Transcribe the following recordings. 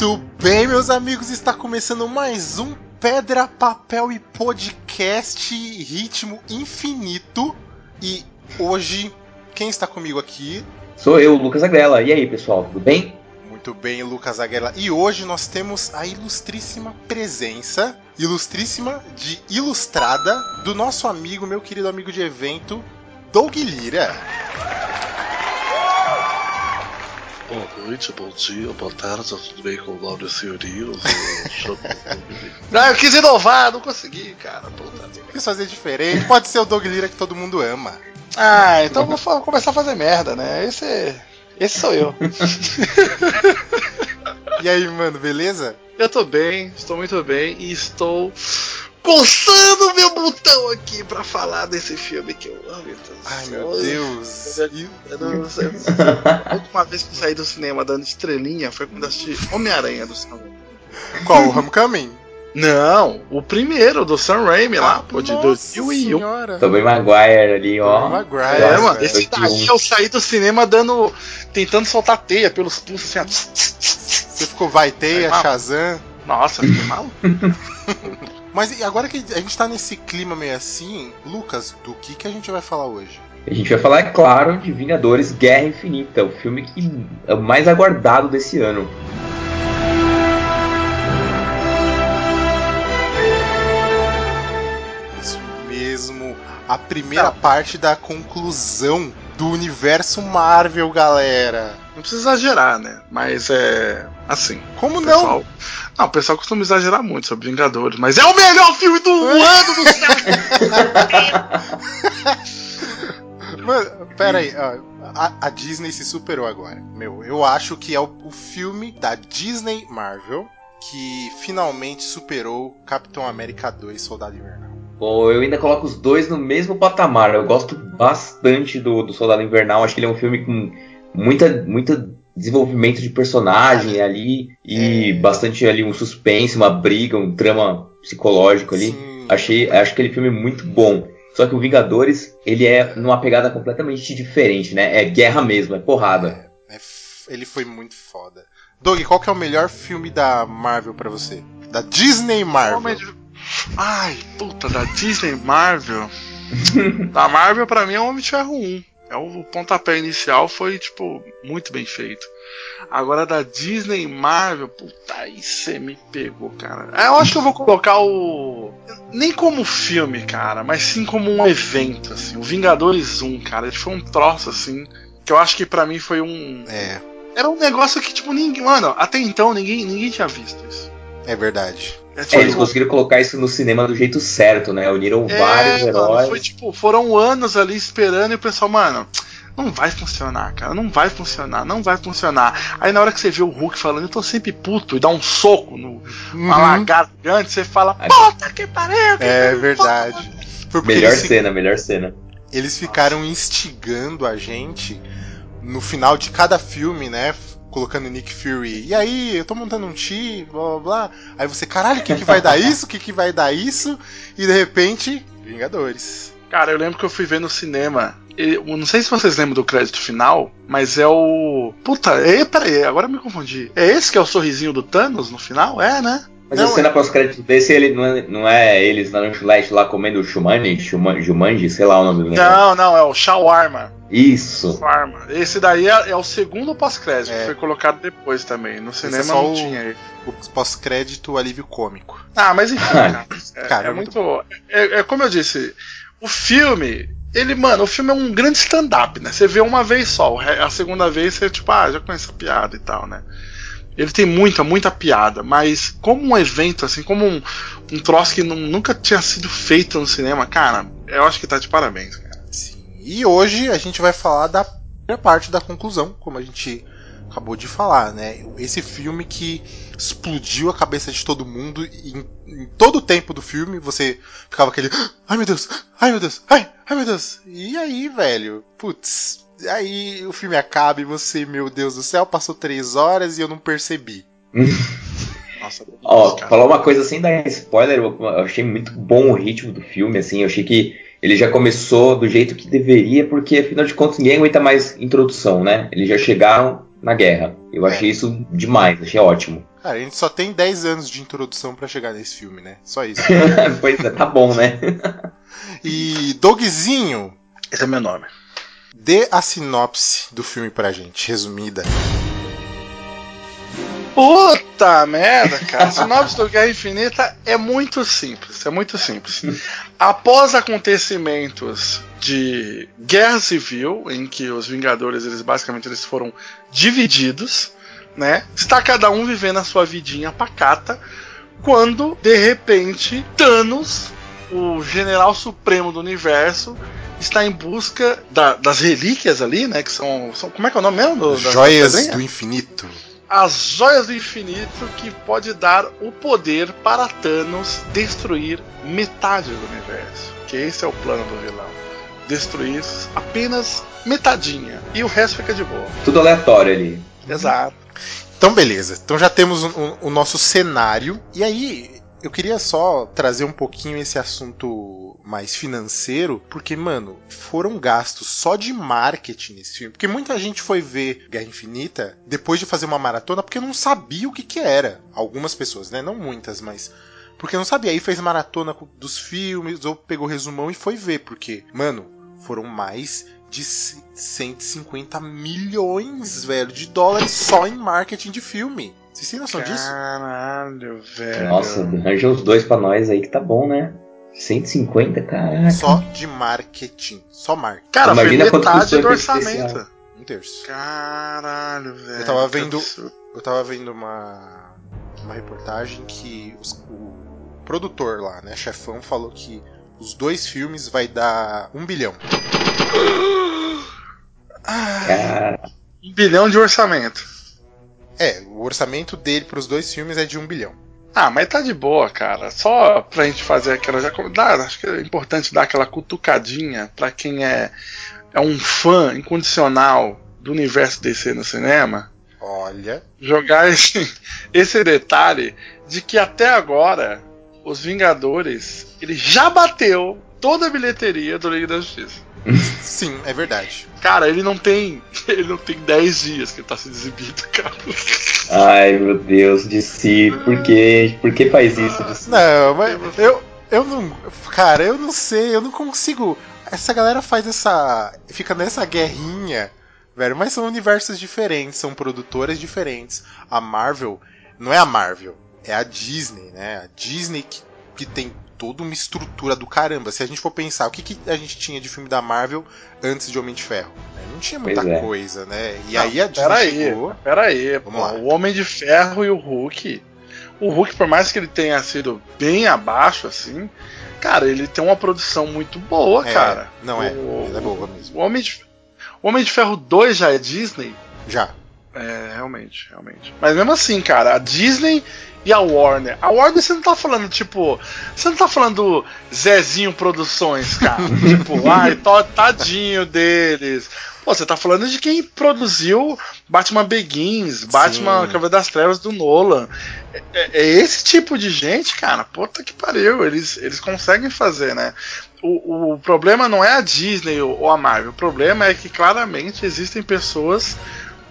Muito bem, meus amigos, está começando mais um Pedra, Papel e Podcast Ritmo Infinito. E hoje, quem está comigo aqui? Sou eu, Lucas Agrela. E aí, pessoal, tudo bem? Muito bem, Lucas Aguela. E hoje nós temos a ilustríssima presença, ilustríssima de ilustrada, do nosso amigo, meu querido amigo de evento, Doug Lira. Boa noite, bom dia, boa tarde, tudo bem com o nome do senhorio? Eu Ah, eu quis inovar, não consegui, cara. Puta. Quis fazer diferente. Pode ser o Doug Lira que todo mundo ama. Ah, então vou fa- começar a fazer merda, né? Esse, esse sou eu. E aí, mano, beleza? Eu tô bem, estou muito bem e estou coçando meu botão aqui pra falar desse filme que eu amo. então, Ai, eu- meu Deus. Eu não sei. A última vez que eu saí do cinema dando estrelinha foi quando eu assisti Homem-Aranha do Sam Raimi. Qual? O Homecoming? Não, o primeiro do Sam Raimi lá, pô, de Nossa 2001. senhora. Tobey Maguire ali, ó. Maguire. É, mano, esse 2001. daí eu saí do cinema dando. tentando soltar teia pelos pulsos assim, ó. Você ficou vai teia. Shazam. Nossa, fiquei maluco. Mas e agora que a gente tá nesse clima meio assim, Lucas, do que, que a gente vai falar hoje? A gente vai falar, é claro, de Vingadores Guerra Infinita, o filme que é o mais aguardado desse ano. Isso mesmo, a primeira parte da conclusão do universo Marvel, galera. Não precisa exagerar, né? Mas é. Assim. Como O não? Não, o pessoal costuma exagerar muito sobre Vingadores, mas é o melhor filme do ano do céu! Mano, pera aí, ó, a, a Disney se superou agora. Meu, eu acho que é o, o filme da Disney Marvel que finalmente superou Capitão América 2 Soldado Invernal. Bom, eu ainda coloco os dois no mesmo patamar. Eu gosto bastante do, do Soldado Invernal. Acho que ele é um filme com muita, muita desenvolvimento de personagem ali e É. bastante ali um suspense, uma briga, um drama psicológico ali. Sim. Achei, acho aquele filme muito bom. Só que o Vingadores, ele é numa pegada completamente diferente, né? É guerra mesmo, é porrada. É f- ele foi muito foda. Doug, qual que é o melhor filme da Marvel pra você? Da Disney Marvel. Ai, puta, da Disney Marvel. da Marvel, pra mim, é o Homem de Ferro 1. É o pontapé inicial foi, tipo, muito bem feito. Agora da Disney Marvel, puta, aí você me pegou, cara. É, Eu acho que eu vou colocar o. Nem como filme, cara, mas sim como um evento, assim. O Vingadores 1, cara. Ele foi um troço, assim. Que eu acho que pra mim foi um. É, Era um negócio que, tipo, ninguém. Mano, até então ninguém, ninguém tinha visto isso. é verdade. É, É, eles conseguiram colocar isso no cinema do jeito certo, né? Uniram vários É, mano, heróis. foi tipo, foram anos ali esperando e o pessoal, mano, não vai funcionar, cara, não vai funcionar, não vai funcionar. Aí na hora que você vê o Hulk falando, eu tô sempre puto e dá um soco no Uhum. gigante, você fala, puta que pariu, que É verdade. Melhor cena, melhor cena. eles ficaram instigando a gente no final de cada filme, né? Colocando Nick Fury. E aí, eu tô montando um ti, blá blá blá. Aí você, caralho, o que, que vai dar isso? O que, que vai dar isso? E de repente, Vingadores. Cara, eu lembro que eu fui ver no cinema. Eu não sei se vocês lembram do crédito final, mas é o. Puta, é, peraí, agora eu me confundi. É esse que é o sorrisinho do Thanos no final? É, né? Mas Não, a cena pós-crédito desse, ele não é, não é eles na lanchonete lá comendo o Shumani, Shuman- Jumanji, sei lá o nome do negócio. Não, não, é o Shawarma. Isso. Shawarma. Esse daí é, é o segundo pós-crédito, É. que foi colocado depois também. No cinema é só não o- tinha ele. O pós-crédito alívio cômico. Ah, mas enfim, cara. É, Cara, é é muito muito. É, é como eu disse, o filme. Ele, mano, o filme é um grande stand-up, né? Você vê uma vez só, a segunda vez você, tipo, ah, já conhece a piada e tal, né? Ele tem muita, muita piada, mas como um evento, assim, como um, um troço que nu- nunca tinha sido feito no cinema, cara, eu acho que tá de parabéns, cara. Sim. E hoje a gente vai falar da primeira parte da conclusão, como a gente acabou de falar, né? Esse filme que explodiu a cabeça de todo mundo e em, em todo o tempo do filme você ficava aquele ai meu Deus, ai meu Deus, ai, ai meu Deus. E aí, velho, putz, aí o filme acaba e você, meu Deus do céu, passou três horas e eu não percebi. Nossa, Ó, falar uma coisa sem dar spoiler, eu achei muito bom o ritmo do filme, assim, eu achei que ele já começou do jeito que deveria, porque afinal de contas ninguém aguenta mais introdução, né? Eles já chegaram na guerra. Eu achei é. isso demais, achei ótimo. Cara, a gente só tem 10 anos de introdução para chegar nesse filme, né? Só isso. pois é, tá bom, né? e Dogzinho. Esse é meu nome. Dê a sinopse do filme pra gente, resumida. Puta merda, cara. A sinopse do Guerra Infinita é muito simples. É muito simples. Após acontecimentos de guerra civil, em que os Vingadores, eles basicamente eles foram divididos, né? Está cada um vivendo a sua vidinha pacata, quando de repente Thanos, o general supremo do universo, está em busca da, das relíquias ali, né? Que são, são, Como é que é o nome mesmo? Joias do infinito as joias do infinito que pode dar o poder para Thanos destruir metade do universo. Que esse é o plano do vilão. Destruir apenas metadinha. E o resto fica de boa. Tudo aleatório ali. Exato. Então beleza. Então já temos o, o nosso cenário. E aí, eu queria só trazer um pouquinho esse assunto mais financeiro, porque, mano, foram gastos só de marketing nesse filme. Porque muita gente foi ver Guerra Infinita depois de fazer uma maratona porque não sabia o que, que era. Algumas pessoas, né? Não muitas, mas. Porque não sabia. Aí fez maratona dos filmes, ou pegou resumão e foi ver. Porque, mano, foram mais de 150 milhões, velho, de dólares só em marketing de filme. Vocês têm noção Caralho, disso? Caralho, velho. Nossa, arranja uns dois pra nós aí que tá bom, né? 150, caraca. Só de marketing. Só marketing. Cara, Imagina foi metade do orçamento. Um terço. Caralho, velho. Eu tava vendo. Eu tava vendo uma. Uma reportagem que os, o produtor lá, né, chefão, falou que os dois filmes vai dar um bilhão. Cara. Um bilhão de orçamento. É, o orçamento dele para os dois filmes é de um bilhão. Ah, mas tá de boa, cara. Só pra gente fazer aquela. Já, dá, acho que é importante dar aquela cutucadinha pra quem é, é um fã incondicional do universo DC no cinema. Olha. Jogar esse, esse detalhe de que até agora os Vingadores ele já bateu toda a bilheteria do Liga da Justiça. Sim, é verdade. Cara, ele não tem. Ele não tem 10 dias que ele tá se exibindo, cara. Ai, meu Deus, de si, por quê? Por que faz isso? Não, mas eu, eu não. Cara, eu não sei, eu não consigo. Essa galera faz essa. Fica nessa guerrinha, velho, mas são universos diferentes, são produtoras diferentes. A Marvel não é a Marvel, é a Disney, né? A Disney que, que tem toda uma estrutura do caramba. Se a gente for pensar, o que, que a gente tinha de filme da Marvel antes de Homem de Ferro? Não tinha muita é. coisa, né? E não, aí a Disney pera chegou... Aí, pera aí, Vamos lá. o Homem de Ferro e o Hulk... O Hulk, por mais que ele tenha sido bem abaixo, assim... Cara, ele tem uma produção muito boa, é, cara. Não é, o, é boa mesmo. O Homem, de, o Homem de Ferro 2 já é Disney? Já. É, realmente, realmente. Mas mesmo assim, cara, a Disney e a Warner. A Warner você não tá falando, tipo. Você não tá falando Zezinho Produções, cara. tipo, ai, tadinho deles. Pô, você tá falando de quem produziu Batman Begins, Batman Cavaleiro das Trevas do Nolan. É, é, é, esse tipo de gente, cara. Puta que pariu. Eles, eles conseguem fazer, né? O, o problema não é a Disney ou a Marvel. O problema é que claramente existem pessoas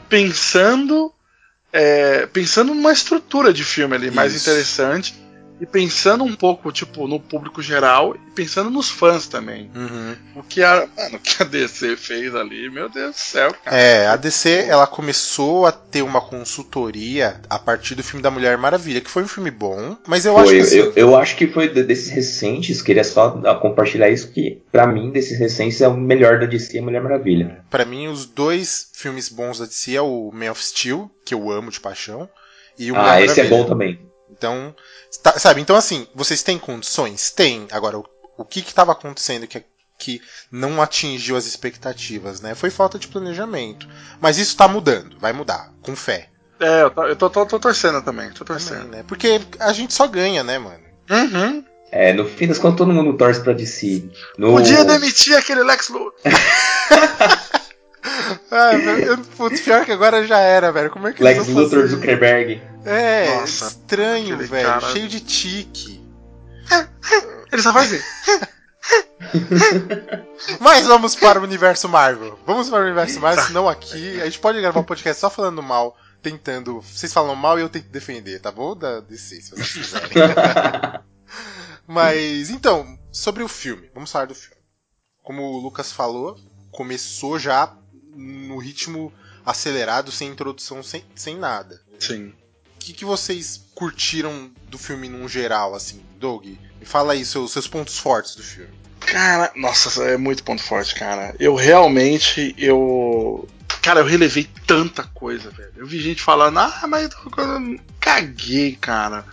pensando é, pensando numa estrutura de filme ali mais interessante e pensando um pouco, tipo, no público geral e pensando nos fãs também. Uhum. O, que a, mano, o que a DC fez ali, meu Deus do céu, cara. É, a DC, ela começou a ter uma consultoria a partir do filme da Mulher Maravilha, que foi um filme bom, mas eu foi, acho que... Assim, eu, eu, acho que foi desses recentes, queria só compartilhar isso, que para mim, desses recentes, é o melhor da DC, a Mulher Maravilha. para mim, os dois filmes bons da DC é o Man of Steel, que eu amo de paixão, e o Ah, Mulher esse Maravilha. é bom também. Então, tá, sabe? Então, assim, vocês têm condições? Tem. Agora, o, o que estava acontecendo que, que não atingiu as expectativas, né? Foi falta de planejamento. Mas isso tá mudando, vai mudar, com fé. É, eu tô, eu tô, tô, tô torcendo também, tô torcendo. Também, né? Porque a gente só ganha, né, mano? Uhum. É, no fim das contas todo mundo torce pra DC. No... Podia demitir aquele Lex Luthor. ah, eu, putz, pior que agora já era, velho. Como é que Lex Luthor Zuckerberg. É, Nossa, estranho, velho. Cara... Cheio de tique. Ele só faz isso. Mas vamos para o universo Marvel. Vamos para o universo Marvel, senão aqui a gente pode gravar um podcast só falando mal, tentando. Vocês falam mal e eu tento defender, tá bom? Da DC, se vocês quiserem. Mas então, sobre o filme. Vamos falar do filme. Como o Lucas falou, começou já no ritmo acelerado, sem introdução, sem, sem nada. Sim. Que, que vocês curtiram do filme num geral, assim, Doug? Me fala aí seus, seus pontos fortes do filme. Cara, nossa, é muito ponto forte, cara. Eu realmente, eu. Cara, eu relevei tanta coisa, velho. Eu vi gente falando, ah, mas caguei, cara.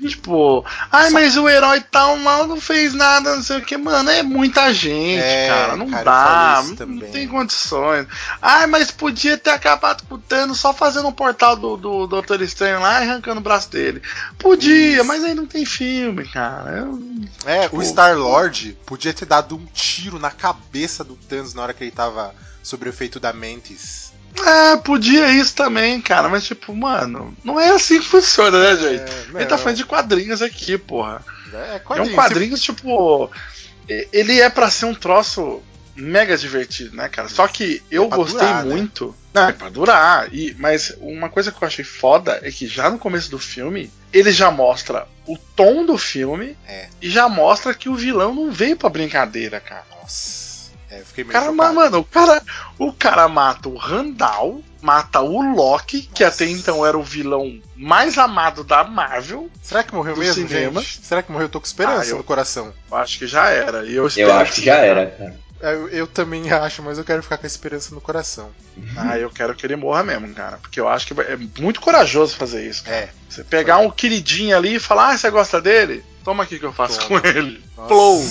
Tipo, ai, mas o herói tal mal não fez nada, não sei o que, mano. É muita gente, é, cara. Não cara, dá. Não, não, tem condições. Ai, mas podia ter acabado com o Thanos só fazendo um portal do, do Doutor Estranho lá e arrancando o braço dele. Podia, Isso. mas aí não tem filme, cara. Eu, é, tipo, o Star Lord podia ter dado um tiro na cabeça do Thanos na hora que ele tava sob o efeito da Mantis. É, podia isso também, cara, mas tipo, mano, não é assim que funciona, né, gente? É, Ele tá falando de quadrinhos aqui, porra. É, quadrinhos. é um quadrinho, Você... tipo. Ele é para ser um troço mega divertido, né, cara? Só que eu é gostei durar, né? muito. Né? Não, é pra durar. E, mas uma coisa que eu achei foda é que já no começo do filme, ele já mostra o tom do filme é. e já mostra que o vilão não veio pra brincadeira, cara. Nossa. É, fiquei meio cara, mano, o cara, o cara mata o Randall, mata o Loki, que até então era o vilão mais amado da Marvel. Será que morreu mesmo, cinema. gente? Será que morreu? Eu tô com esperança ah, eu, no coração. Acho que já era. E eu, eu acho que já era, cara. É, eu, eu, também acho, mas eu quero ficar com a esperança no coração. Ah, eu quero que ele morra mesmo, cara. Porque eu acho que é muito corajoso fazer isso. Cara. É. Você pegar um queridinho ali e falar, ah, você gosta dele? Toma aqui que eu faço Toma. com ele. Flow.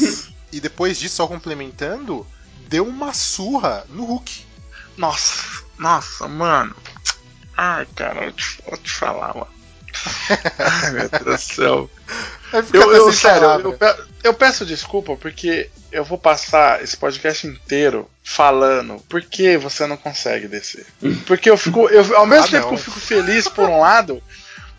E depois disso, só complementando, deu uma surra no Hulk. Nossa, nossa, mano. Ai, cara, eu te, vou te falar, mano. Ai, meu Deus do céu. Eu, eu sério, eu, eu, peço desculpa porque eu vou passar esse podcast inteiro falando por que você não consegue descer. Porque eu fico. Eu, ao mesmo ah, tempo não. que eu fico feliz por um lado,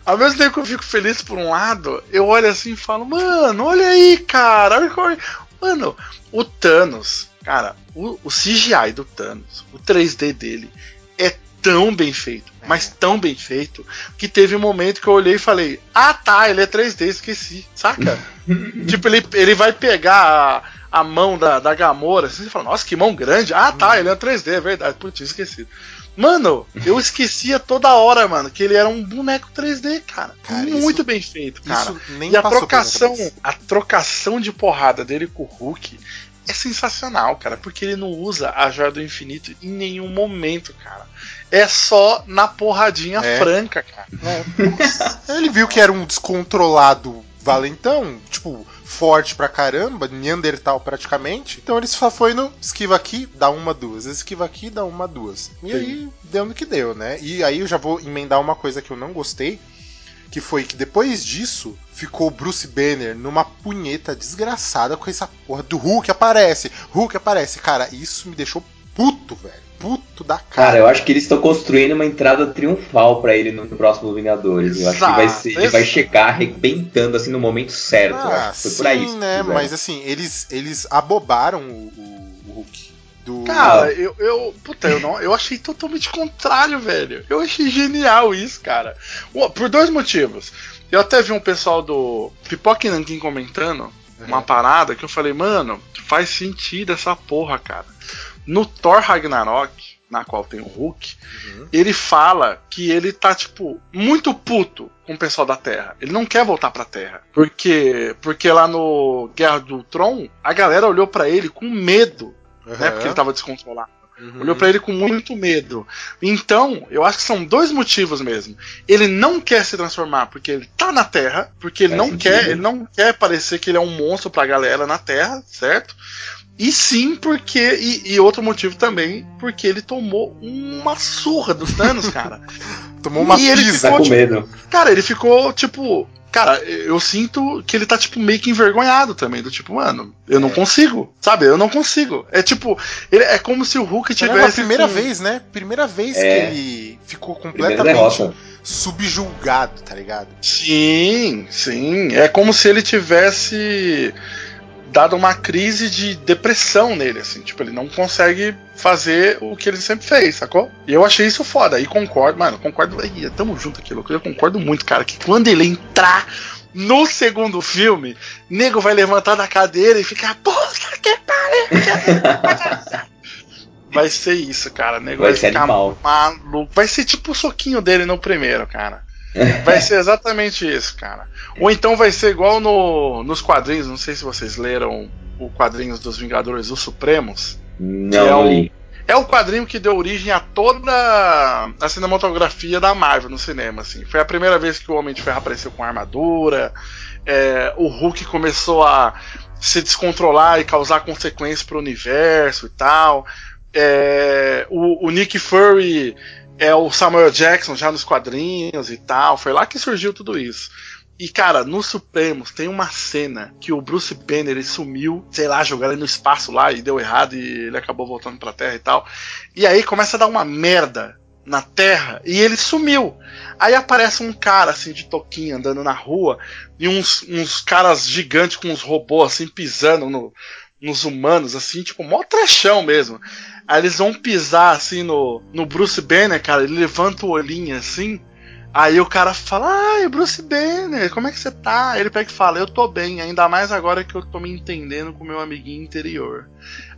ao mesmo tempo que eu fico feliz por um lado, eu olho assim e falo, mano, olha aí, cara. Olha, mano, o Thanos Cara, o, o CGI do Thanos, o 3D dele, é tão bem feito, é. mas tão bem feito, que teve um momento que eu olhei e falei: Ah tá, ele é 3D, esqueci, saca? tipo, ele, ele vai pegar a, a mão da, da Gamora, assim, você fala, nossa, que mão grande. Ah tá, ele é 3D, é verdade, putz, esqueci. Mano, eu esquecia toda hora, mano, que ele era um boneco 3D, cara. cara Muito isso, bem feito, cara. e a trocação, a trocação de porrada dele com o Hulk é sensacional, cara, porque ele não usa a joia do infinito em nenhum momento, cara. É só na porradinha é. franca, cara. É. ele viu que era um descontrolado valentão, tipo, forte pra caramba, Neandertal praticamente. Então ele só foi no esquiva aqui, dá uma, duas. Esquiva aqui, dá uma, duas. E Sim. aí deu no que deu, né? E aí eu já vou emendar uma coisa que eu não gostei, que foi que depois disso ficou Bruce Banner numa punheta desgraçada com essa porra do Hulk aparece, Hulk aparece. Cara, isso me deixou puto, velho. Puto da cara. Cara, eu acho que eles estão construindo uma entrada triunfal para ele no próximo Vingadores. Eu acho que vai ser, ele vai chegar arrebentando assim no momento certo. Ah, Foi sim, por aí. né? Mas assim, eles, eles abobaram o, o, o Hulk. Do... Cara, eu, eu. Puta, eu não. Eu achei totalmente contrário, velho. Eu achei genial isso, cara. Por dois motivos. Eu até vi um pessoal do Pipoque Nankin comentando uhum. uma parada que eu falei, mano, faz sentido essa porra, cara. No Thor Ragnarok, na qual tem o Hulk, uhum. ele fala que ele tá, tipo, muito puto com o pessoal da Terra. Ele não quer voltar pra Terra. Porque, porque lá no Guerra do Tron, a galera olhou para ele com medo uhum. né? Porque ele tava descontrolado. Uhum. Olhou para ele com muito medo. Então, eu acho que são dois motivos mesmo. Ele não quer se transformar porque ele tá na Terra, porque ele não quer, ele não quer parecer que ele é um monstro pra galera na Terra, certo? E sim, porque. E, e, outro motivo também, porque ele tomou uma surra dos Thanos, cara. tomou uma e ele pisa ficou, com tipo, medo. Cara, ele ficou, tipo. Cara, eu sinto que ele tá, tipo, meio que envergonhado também. Do tipo, mano, eu é. não consigo. Sabe? Eu não consigo. É tipo. Ele, é como se o Hulk tivesse. É a primeira com... vez, né? Primeira vez é. que ele ficou completamente subjulgado, tá ligado? Sim, sim. É como se ele tivesse dado uma crise de depressão nele, assim. Tipo, ele não consegue fazer o que ele sempre fez, sacou? E eu achei isso foda. E concordo, mano, concordo. Aí, tamo junto aqui, louco. Eu concordo muito, cara, que quando ele entrar no segundo filme, nego vai levantar da cadeira e ficar, puta que pariu! vai ser isso, cara. Nego vai, vai ficar animal. maluco. Vai ser tipo o soquinho dele no primeiro, cara. Vai ser exatamente isso, cara. Ou então vai ser igual no, nos quadrinhos, não sei se vocês leram o quadrinhos dos Vingadores os Supremos. Não, é o, é o quadrinho que deu origem a toda a cinematografia da Marvel no cinema. Assim. Foi a primeira vez que o Homem de Ferro apareceu com armadura. É, o Hulk começou a se descontrolar e causar consequências para o universo e tal. É, o, o Nick Fury é o Samuel Jackson já nos quadrinhos e tal. Foi lá que surgiu tudo isso. E, cara, no Supremos tem uma cena que o Bruce Banner ele sumiu, sei lá, jogaram ele no espaço lá e deu errado e ele acabou voltando pra Terra e tal. E aí começa a dar uma merda na Terra e ele sumiu. Aí aparece um cara assim de toquinha andando na rua e uns, uns caras gigantes com uns robôs assim pisando no, nos humanos, assim, tipo, mó trechão mesmo. Aí eles vão pisar assim no, no Bruce Banner, cara, ele levanta o olhinho assim. Aí o cara fala, ai, Bruce Banner, como é que você tá? Ele pega e fala, eu tô bem, ainda mais agora que eu tô me entendendo com meu amiguinho interior.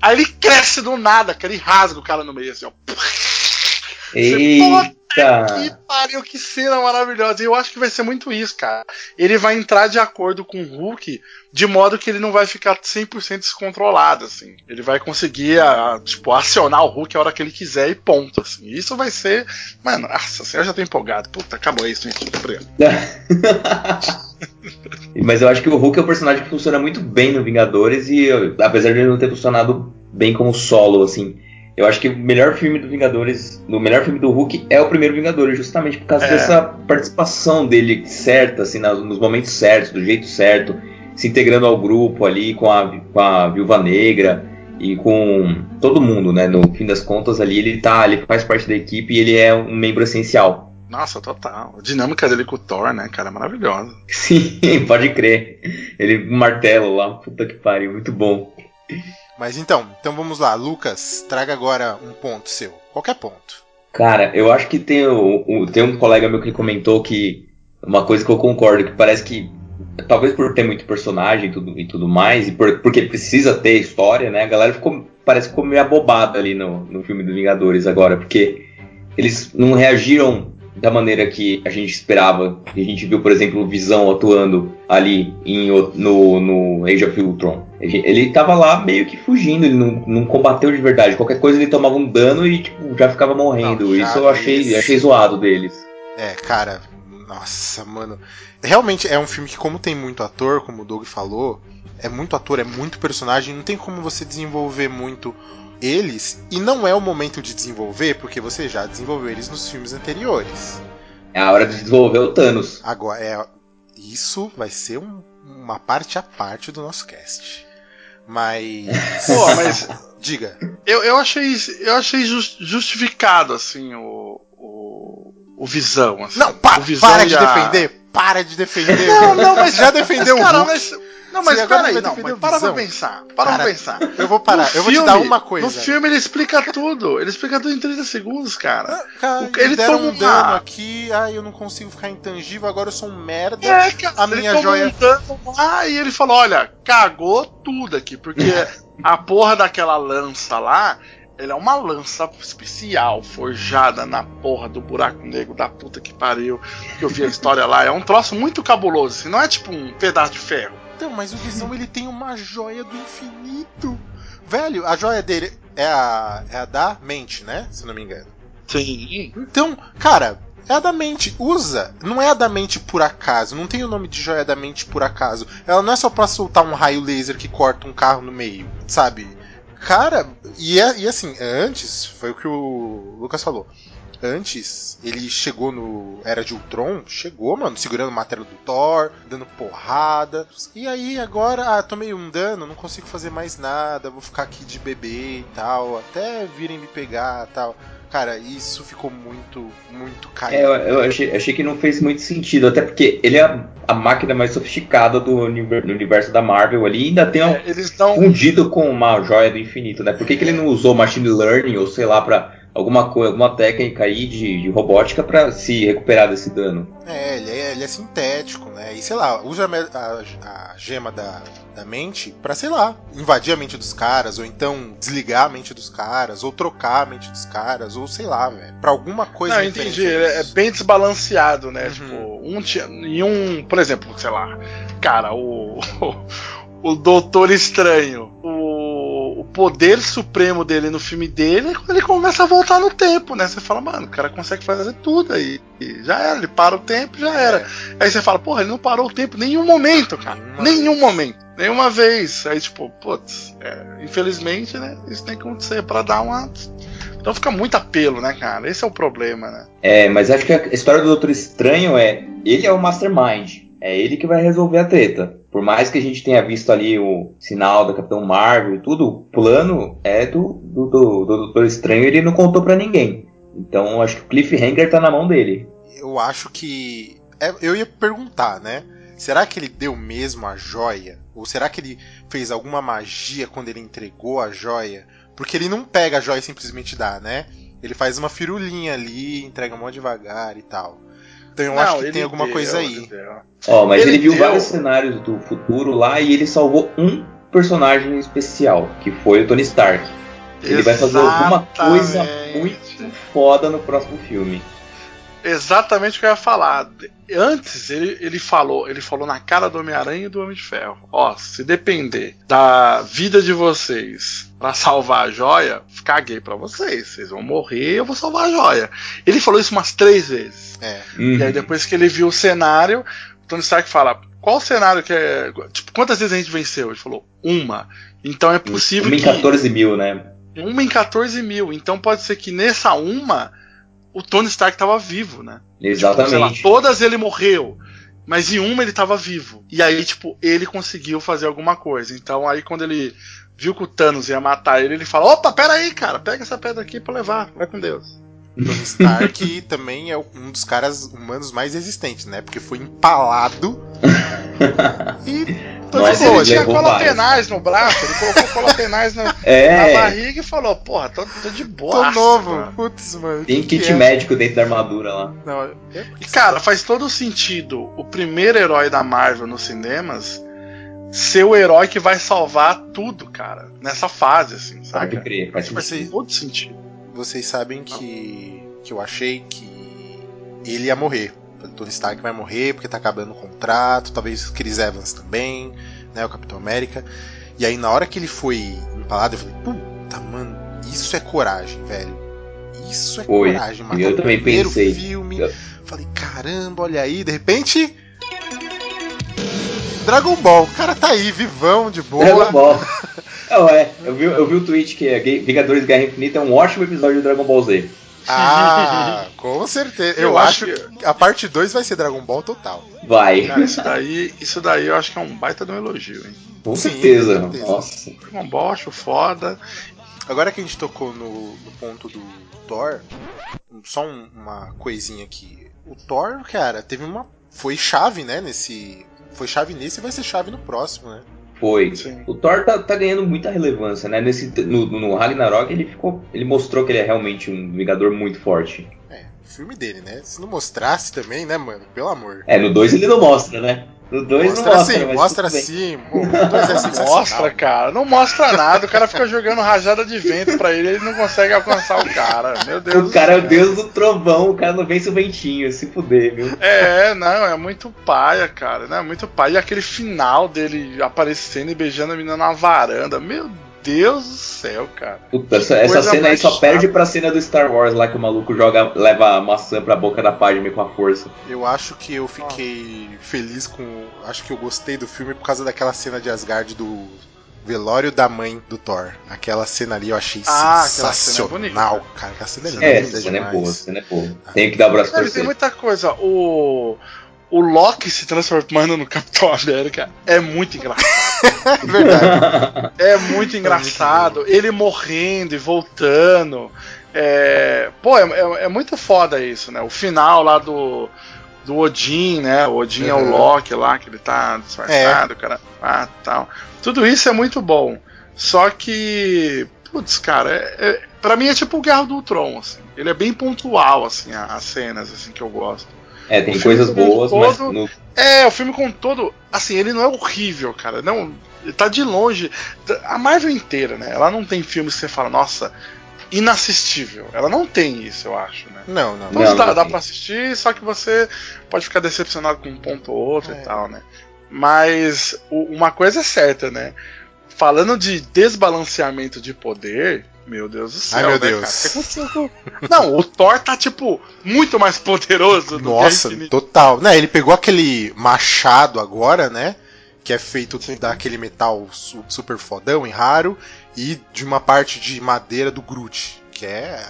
Aí ele cresce do nada, cara, ele rasga o cara no meio, assim, ó. Eita! Que pariu, que cena maravilhosa. E eu acho que vai ser muito isso, cara. Ele vai entrar de acordo com o Hulk, de modo que ele não vai ficar 100% descontrolado, assim. Ele vai conseguir, a, tipo, acionar o Hulk a hora que ele quiser e ponto, assim. Isso vai ser... Mano, nossa, assim, eu já tô empolgado. Puta, acabou isso, gente. Obrigado. Mas eu acho que o Hulk é um personagem que funciona muito bem no Vingadores e apesar de ele não ter funcionado bem como solo, assim, eu acho que o melhor filme do Vingadores, o melhor filme do Hulk é o primeiro Vingadores, justamente por causa é. dessa participação dele certa, assim, nos momentos certos, do jeito certo, se integrando ao grupo ali com a, com a Viúva Negra e com todo mundo, né? No fim das contas ali ele tá, ele faz parte da equipe e ele é um membro essencial. Nossa, total. A dinâmica dele com o Thor, né, cara, maravilhosa. Sim, pode crer. Ele martelo lá, puta que pariu, muito bom. Mas então, então vamos lá, Lucas, traga agora um ponto seu, qualquer ponto. Cara, eu acho que tem, o, tem um colega meu que comentou que uma coisa que eu concordo, que parece que talvez por ter muito personagem e tudo, e tudo mais, e por, porque precisa ter história, né? A galera ficou, parece que ficou meio abobada ali no, no filme dos Vingadores agora, porque eles não reagiram da maneira que a gente esperava. A gente viu, por exemplo, Visão atuando ali em, no, no Age of Ultron. Ele tava lá meio que fugindo, ele não, não combateu de verdade. Qualquer coisa ele tomava um dano e tipo, já ficava morrendo. Não, já Isso eu achei, achei zoado deles. É, cara, nossa, mano. Realmente é um filme que, como tem muito ator, como o Doug falou, é muito ator, é muito personagem, não tem como você desenvolver muito eles e não é o momento de desenvolver porque você já desenvolveu eles nos filmes anteriores. É a hora de desenvolver o Thanos. Agora é isso vai ser um, uma parte à parte do nosso cast. Mas, Pô, mas diga. Eu, eu achei eu achei justificado assim o, o, o visão. Assim. Não, pa, para de a... defender, para de defender. Não, não, mas já defendeu mas, o Hulk. Mas, não, mas peraí, não, mas para pra pensar. Para Cara, pra pensar. Eu vou parar, no eu filme, vou te dar uma coisa. No filme ele explica tudo. Ele explica tudo em 30 segundos, cara. Ah, cara ele toma um dano aqui, ai, eu não consigo ficar intangível, agora eu sou um merda. É, cara, a minha ele joia. Um dano lá e ele falou: olha, cagou tudo aqui, porque a porra daquela lança lá. Ele é uma lança especial, forjada na porra do buraco negro da puta que pariu. Que eu vi a história lá. É um troço muito cabuloso. Assim, não é tipo um pedaço de ferro. Então, mas o Visão ele tem uma joia do infinito. Velho, a joia dele é a, é a da mente, né? Se não me engano. Sim. Então, cara, é a da mente. Usa. Não é a da mente por acaso. Não tem o nome de joia da mente por acaso. Ela não é só pra soltar um raio laser que corta um carro no meio, sabe? Cara, e, é, e assim, antes, foi o que o Lucas falou. Antes, ele chegou no Era de Ultron, chegou, mano, segurando o martelo do Thor, dando porrada. E aí, agora, ah, tomei um dano, não consigo fazer mais nada, vou ficar aqui de bebê e tal, até virem me pegar e tal. Cara, isso ficou muito, muito caído. É, eu, eu achei, achei, que não fez muito sentido, até porque ele é a, a máquina mais sofisticada do universo da Marvel ali, e ainda tem é, eles tão... fundido com uma joia do infinito, né? Por que, que ele não usou machine learning ou sei lá pra alguma coisa, alguma técnica aí de, de robótica para se recuperar desse dano. É ele, é, ele é sintético, né? E sei lá, usa a, a, a gema da, da mente para sei lá, invadir a mente dos caras, ou então desligar a mente dos caras, ou trocar a mente dos caras, ou sei lá, velho. Pra alguma coisa. Não, entendi. É, é bem desbalanceado, né? Uhum. Tipo, um tinha. Em um, por exemplo, sei lá, cara, o. o Doutor Estranho. O poder supremo dele no filme dele é quando ele começa a voltar no tempo, né? Você fala, mano, o cara consegue fazer tudo aí. E já era, ele para o tempo, já era. É. Aí você fala, porra, ele não parou o tempo nenhum momento, cara. Nenhuma nenhum vez. momento. Nenhuma vez. Aí, tipo, putz, é, infelizmente, né? Isso tem que acontecer para dar uma. Então fica muito apelo, né, cara? Esse é o problema, né? É, mas acho que a história do Doutor Estranho é. Ele é o mastermind. É ele que vai resolver a treta. Por mais que a gente tenha visto ali o sinal da Capitão Marvel e tudo, o plano é do, do, do, do Estranho e ele não contou para ninguém. Então acho que o Cliffhanger tá na mão dele. Eu acho que. É, eu ia perguntar, né? Será que ele deu mesmo a joia? Ou será que ele fez alguma magia quando ele entregou a joia? Porque ele não pega a joia e simplesmente dá, né? Ele faz uma firulinha ali, entrega mó devagar e tal. Então eu não, acho que tem alguma deu, coisa aí. Ó, oh, mas ele, ele viu deu... vários cenários do futuro lá e ele salvou um personagem especial, que foi o Tony Stark. Ele Exatamente. vai fazer alguma coisa muito foda no próximo filme. Exatamente o que eu ia falar. Antes ele, ele falou, ele falou na cara do Homem-Aranha e do Homem de Ferro. Ó, se depender da vida de vocês para salvar a joia, caguei para vocês. Vocês vão morrer, eu vou salvar a joia. Ele falou isso umas três vezes. É. Uhum. E aí depois que ele viu o cenário, o Tony Stark fala: qual cenário que é. Tipo, quantas vezes a gente venceu? Ele falou: uma. Então é possível. Uma em 14 mil, né? Uma em 14 mil. Então pode ser que nessa uma o Tony Stark estava vivo, né? Exatamente. Tipo, lá, todas ele morreu. Mas em uma ele estava vivo. E aí, tipo, ele conseguiu fazer alguma coisa. Então aí quando ele viu que o Thanos ia matar ele, ele fala: opa, pera aí, cara, pega essa pedra aqui pra levar, vai com Deus. Tony Stark também é um dos caras humanos mais resistentes, né? Porque foi empalado e mas ele tinha cola penais no braço, ele colocou cola penais na, é. na, barriga e falou, porra, tô, tô de boa. Tô novo, mano. putz, mano. Tem kit é? médico dentro da armadura lá. Não, é e cara, faz todo sentido o primeiro herói da Marvel nos cinemas ser o herói que vai salvar tudo, cara, nessa fase, assim, sabe? Pode crer, faz tipo, todo sentido. Vocês sabem que, que eu achei que ele ia morrer. O Tony Stark vai morrer porque tá acabando o contrato, talvez Chris Evans também, né, o Capitão América. E aí na hora que ele foi empalado, eu falei, puta, mano, isso é coragem, velho. Isso é coragem, mano. Eu também pensei. filme. Eu... Falei, caramba, olha aí, de repente Dragon Ball, o cara tá aí, vivão, de boa. Dragon Ball. Não, é, eu vi, eu vi o tweet que é Vingadores Guerra Infinita é um ótimo episódio de Dragon Ball Z. Ah, com certeza. Eu, eu acho que a parte 2 vai ser Dragon Ball total. Vai. Cara, isso daí, isso daí eu acho que é um baita de um elogio, hein? Com Sim, certeza. certeza. Nossa. Dragon Ball acho foda. Agora que a gente tocou no, no ponto do Thor, só um, uma coisinha aqui. O Thor, cara, teve uma. Foi chave, né? Nesse. Foi chave nesse e vai ser chave no próximo, né? Foi. Sim. O Thor tá, tá, ganhando muita relevância, né? Nesse, no, no Ragnarok ele ficou. Ele mostrou que ele é realmente um Vingador muito forte. É, filme dele, né? Se não mostrasse também, né, mano? Pelo amor. É, no 2 ele não mostra, né? No 2 mostra, mostra, sim, mostra sim. é mostra, cara. Não mostra nada. O cara fica jogando rajada de vento pra ele, ele não consegue alcançar o cara. Meu Deus. O cara é o deus do trovão, o cara não vence o ventinho, se fuder, viu? É, não, é muito paia, cara. Né? Muito paia. E aquele final dele aparecendo e beijando a menina na varanda. Meu Deus do céu, cara. Puta, essa, essa cena aí só chata. perde pra cena do Star Wars lá que o maluco joga, leva a maçã pra boca da Padme com a força. Eu acho que eu fiquei feliz com. Acho que eu gostei do filme por causa daquela cena de Asgard do Velório da mãe do Thor. Aquela cena ali eu achei ah, sensacional, é cara. Aquela cena é, é linda cena demais. É boa, cena é boa. Tenho que dar o braço pra Tem muita coisa. O o Loki se transformando no Capitão América é muito engraçado. é verdade. É muito engraçado. Ele morrendo e voltando. É... Pô, é, é, é, muito foda isso, né? O final lá do, do Odin, né? O Odin uhum. é o Loki lá, que ele tá disfarçado, é. cara. Ah, tal. Tudo isso é muito bom. Só que. Putz, cara, é, é, pra mim é tipo o Guerra do Ultron, assim. Ele é bem pontual, assim, as cenas assim, que eu gosto. É, tem coisas boas, todo, mas. No... É, o filme com todo. Assim, ele não é horrível, cara. Não. Tá de longe. A Marvel inteira, né? Ela não tem filmes que você fala, nossa, inassistível. Ela não tem isso, eu acho, né? Não, não. Então não, dá, não dá pra assistir, só que você pode ficar decepcionado com um ponto ou outro é. e tal, né? Mas o, uma coisa é certa, né? Falando de desbalanceamento de poder, meu Deus do céu. Ai, meu né, Deus. Com... Não, o Thor tá, tipo, muito mais poderoso do Nossa, que total. Né, ele pegou aquele machado agora, né? Que é feito Sim. daquele metal super fodão e raro. E de uma parte de madeira do Groot. Que é.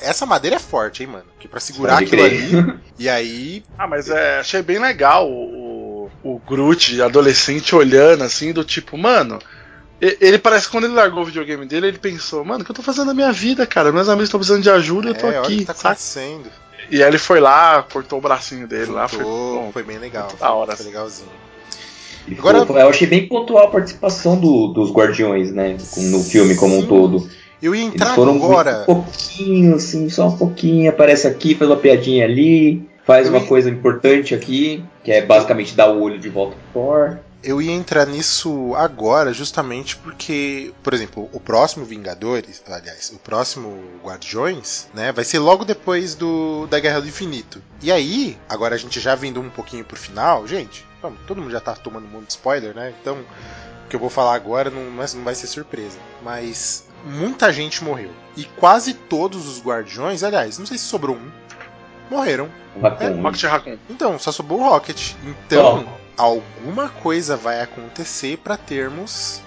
Essa madeira é forte, hein, mano? Que pra segurar Pode aquilo crer. ali. e aí. Ah, mas é, achei bem legal o, o Groot adolescente olhando assim, do tipo, mano ele parece que quando ele largou o videogame dele, ele pensou, mano, o que eu tô fazendo na minha vida, cara? Meus amigos estão precisando de ajuda, é, eu tô é, aqui. O que tá acontecendo? E aí ele foi lá, cortou o bracinho dele cortou, lá. Foi, bom, foi bem legal. Da hora. Foi legalzinho. Agora, eu achei bem pontual a participação do, dos Guardiões, né? No filme como um todo. Eu ia entrar Eles foram agora. Um pouquinho, assim, só um pouquinho. Aparece aqui, faz uma piadinha ali, faz eu uma ia... coisa importante aqui, que é basicamente dar o olho de volta pro Thor eu ia entrar nisso agora, justamente porque, por exemplo, o próximo Vingadores, aliás, o próximo Guardiões, né, vai ser logo depois do da Guerra do Infinito. E aí, agora a gente já vindo um pouquinho pro final, gente, vamos, todo mundo já tá tomando muito spoiler, né? Então, o que eu vou falar agora não, não vai ser surpresa. Mas muita gente morreu. E quase todos os Guardiões, aliás, não sei se sobrou um, morreram. é, Rocket Raccoon. Então, só sobrou o Rocket. Então, alguma coisa vai acontecer para termos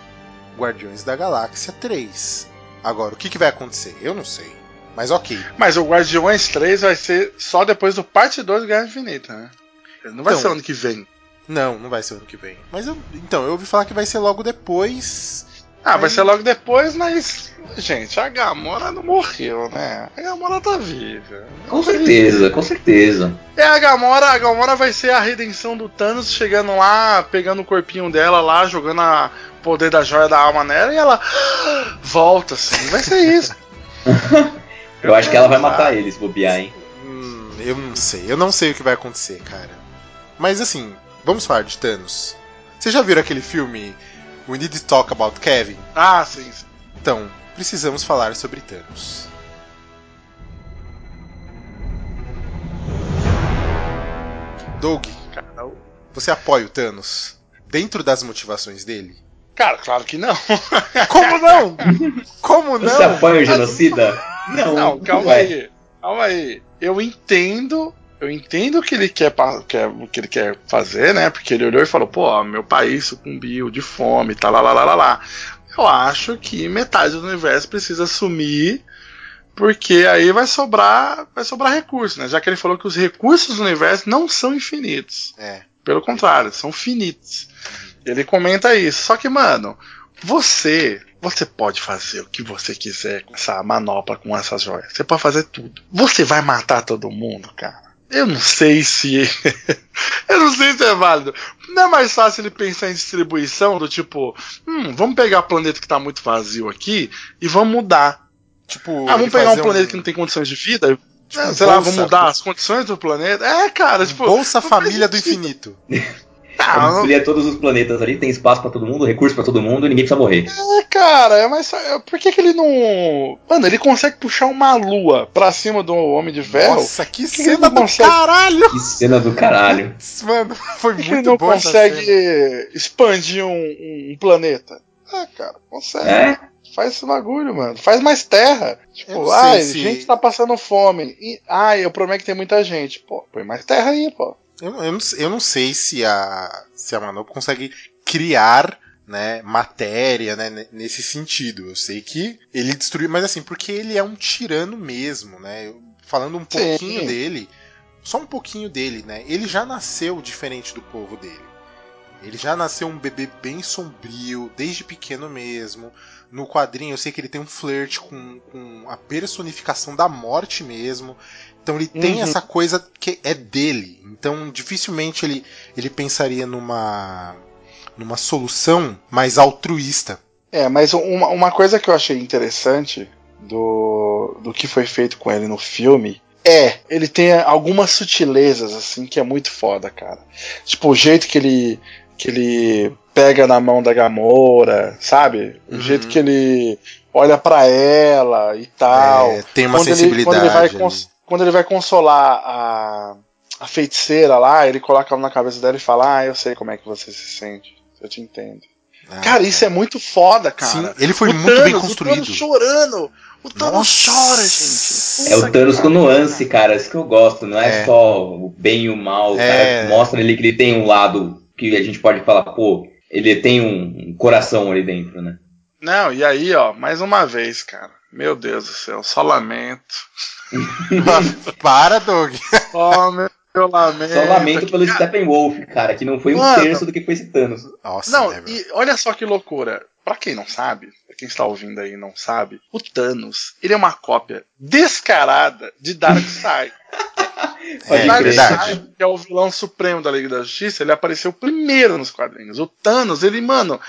Guardiões da Galáxia 3. Agora, o que, que vai acontecer? Eu não sei. Mas ok. Mas o Guardiões 3 vai ser só depois do parte 2 do Guerra Infinita, né? Não vai então, ser ano que vem. Não, não vai ser ano que vem. Mas eu, então, eu ouvi falar que vai ser logo depois ah, vai ser logo depois, mas. Gente, a Gamora não morreu, né? A Gamora tá viva. Com certeza, com certeza. É a Gamora, a Gamora vai ser a redenção do Thanos chegando lá, pegando o corpinho dela lá, jogando a poder da joia da alma nela e ela volta assim. Vai ser isso. eu acho que ela vai matar ele se bobear, hein? Hum, eu não sei. Eu não sei o que vai acontecer, cara. Mas assim, vamos falar de Thanos. Vocês já viram aquele filme We Need to Talk About Kevin. Ah, sim, sim. Então, precisamos falar sobre Thanos. Doug, você apoia o Thanos dentro das motivações dele? Cara, claro que não. Como não? Como não? Você apoia o genocida? Não, não calma aí. Calma aí. Eu entendo eu entendo o que ele quer, quer, o que ele quer fazer, né? Porque ele olhou e falou, pô, meu país sucumbiu de fome, tá lá, lá, lá, lá, lá. Eu acho que metade do universo precisa sumir, porque aí vai sobrar, vai sobrar recursos, né? Já que ele falou que os recursos do universo não são infinitos. É. Pelo contrário, são finitos. Ele comenta isso. Só que, mano, você, você pode fazer o que você quiser com essa manopla, com essas joias. Você pode fazer tudo. Você vai matar todo mundo, cara. Eu não sei se. eu não sei se é válido. Não é mais fácil ele pensar em distribuição do tipo, hum, vamos pegar o planeta que está muito vazio aqui e vamos mudar. Tipo, ah, vamos pegar um planeta um... que não tem condições de vida, tipo, sei bolsa, lá, vamos mudar as condições do planeta. É, cara, tipo. Bolsa Família do Infinito. Ah, Destruir todos os planetas ali, tem espaço para todo mundo, recurso para todo mundo e ninguém precisa morrer. É, cara, mas por que, que ele não. Mano, ele consegue puxar uma lua pra cima do Homem de Ferro? Nossa, que, que cena do consegue... caralho! Que cena do caralho. Mano, foi que muito ele não consegue expandir um, um, planeta? Ah, cara, consegue. É? Faz esse bagulho, mano. Faz mais terra. Tipo, ah, se... gente tá passando fome. E, ah, eu prometo que tem muita gente. Pô, põe mais terra aí, pô. Eu, eu, não, eu não sei se a, se a Manu consegue criar né, matéria, né, nesse sentido. Eu sei que ele destruiu, mas assim, porque ele é um tirano mesmo, né? Falando um pouquinho Sim. dele, só um pouquinho dele, né? Ele já nasceu diferente do povo dele. Ele já nasceu um bebê bem sombrio, desde pequeno mesmo. No quadrinho eu sei que ele tem um flerte com, com a personificação da morte mesmo. Então ele tem uhum. essa coisa que é dele. Então dificilmente ele, ele pensaria numa, numa solução mais altruísta. É, mas uma, uma coisa que eu achei interessante do, do que foi feito com ele no filme é, ele tem algumas sutilezas, assim, que é muito foda, cara. Tipo, o jeito que ele que ele pega na mão da Gamora, sabe? O uhum. jeito que ele olha para ela e tal. É, tem uma quando sensibilidade. Ele, quando, ele vai quando ele vai consolar a, a feiticeira lá, ele coloca a mão na cabeça dela e fala: Ah, eu sei como é que você se sente. Eu te entendo. Ah, cara, isso é muito foda, cara. Sim, ele foi o muito Thanos, bem construído. O Thanos chorando. O Thanos Nossa. chora, gente. Puta é o Thanos com nuance, cara. Isso que eu gosto. Não é, é. só o bem e o mal. É. Cara, mostra ali que ele tem um lado que a gente pode falar, pô, ele tem um, coração ali dentro, né? Não, e aí, ó, mais uma vez, cara. Meu Deus do céu, só lamento. Para, Doug. Oh, meu lamento. Só lamento pelo cara... Steppenwolf, cara, que não foi Mano, um terço do que foi esse Thanos. Nossa, não, é, e olha só que loucura. Pra quem não sabe, pra quem está ouvindo aí e não sabe, o Thanos, ele é uma cópia descarada de Darkseid. É, Darkseid, que é o vilão supremo da Liga da Justiça, ele apareceu primeiro nos quadrinhos. O Thanos, ele, mano,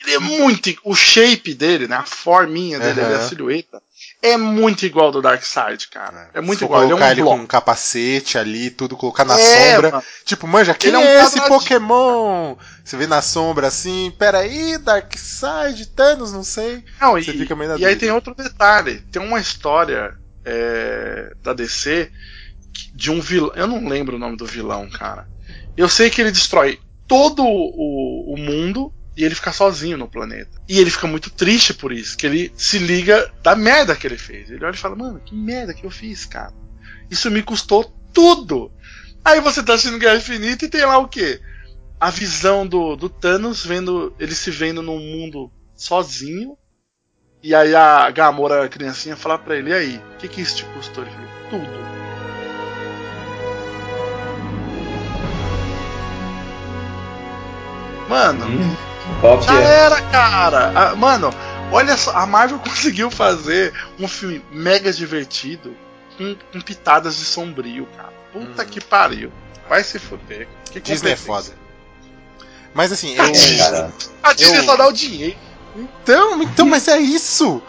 ele é muito. O shape dele, né? A forminha dele, uhum. a silhueta, é muito igual do Darkseid, cara. É, é muito igual. Colocar ele, é um ele com um capacete ali, tudo, colocar na é, sombra. Mano. Tipo, manja, quem ele é, um é esse Pokémon? Você vê na sombra assim, peraí, Darkseid, Thanos, não sei. Não, Você e, fica meio na E aí tem outro detalhe. Tem uma história é, da DC de um vilão. Eu não lembro o nome do vilão, cara. Eu sei que ele destrói todo o, o mundo e ele fica sozinho no planeta. E ele fica muito triste por isso, que ele se liga da merda que ele fez. Ele olha e fala: Mano, que merda que eu fiz, cara. Isso me custou tudo. Aí você tá assistindo Guerra Infinita e tem lá o quê? A visão do, do Thanos vendo ele se vendo num mundo sozinho. E aí a Gamora, a criancinha, fala pra ele: E aí, o que, que isso te custou? Ele falou: Tudo. Mano, hum, já é? era, cara. Ah, mano, olha só, a Marvel conseguiu fazer um filme mega divertido com, com pitadas de sombrio, cara. Puta hum. que pariu. Vai se fuder. Que Disney é foda. Mas assim, eu. a Disney eu... só dá o dinheiro. Então, então, mas é isso!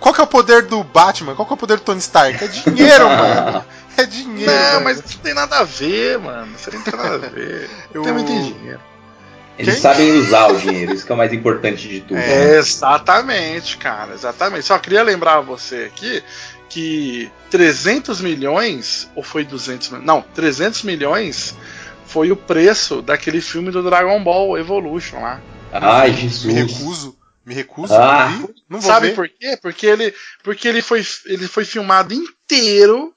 Qual que é o poder do Batman? Qual que é o poder do Tony Stark? É dinheiro, mano. É dinheiro. Não, mas isso não tem nada a ver, mano. Isso não tem nada a ver. Eu... Tem muito dinheiro. Eles Quem? sabem usar o dinheiro, isso que é o mais importante de tudo. É, né? Exatamente, cara, exatamente. Só queria lembrar você aqui que 300 milhões, ou foi 200 milhões? Não, 300 milhões foi o preço daquele filme do Dragon Ball Evolution lá. Ai, Jesus. Me recuso. Me recuso. Ah. Não vou Sabe ver. por quê? Porque ele, porque ele, foi, ele foi filmado inteiro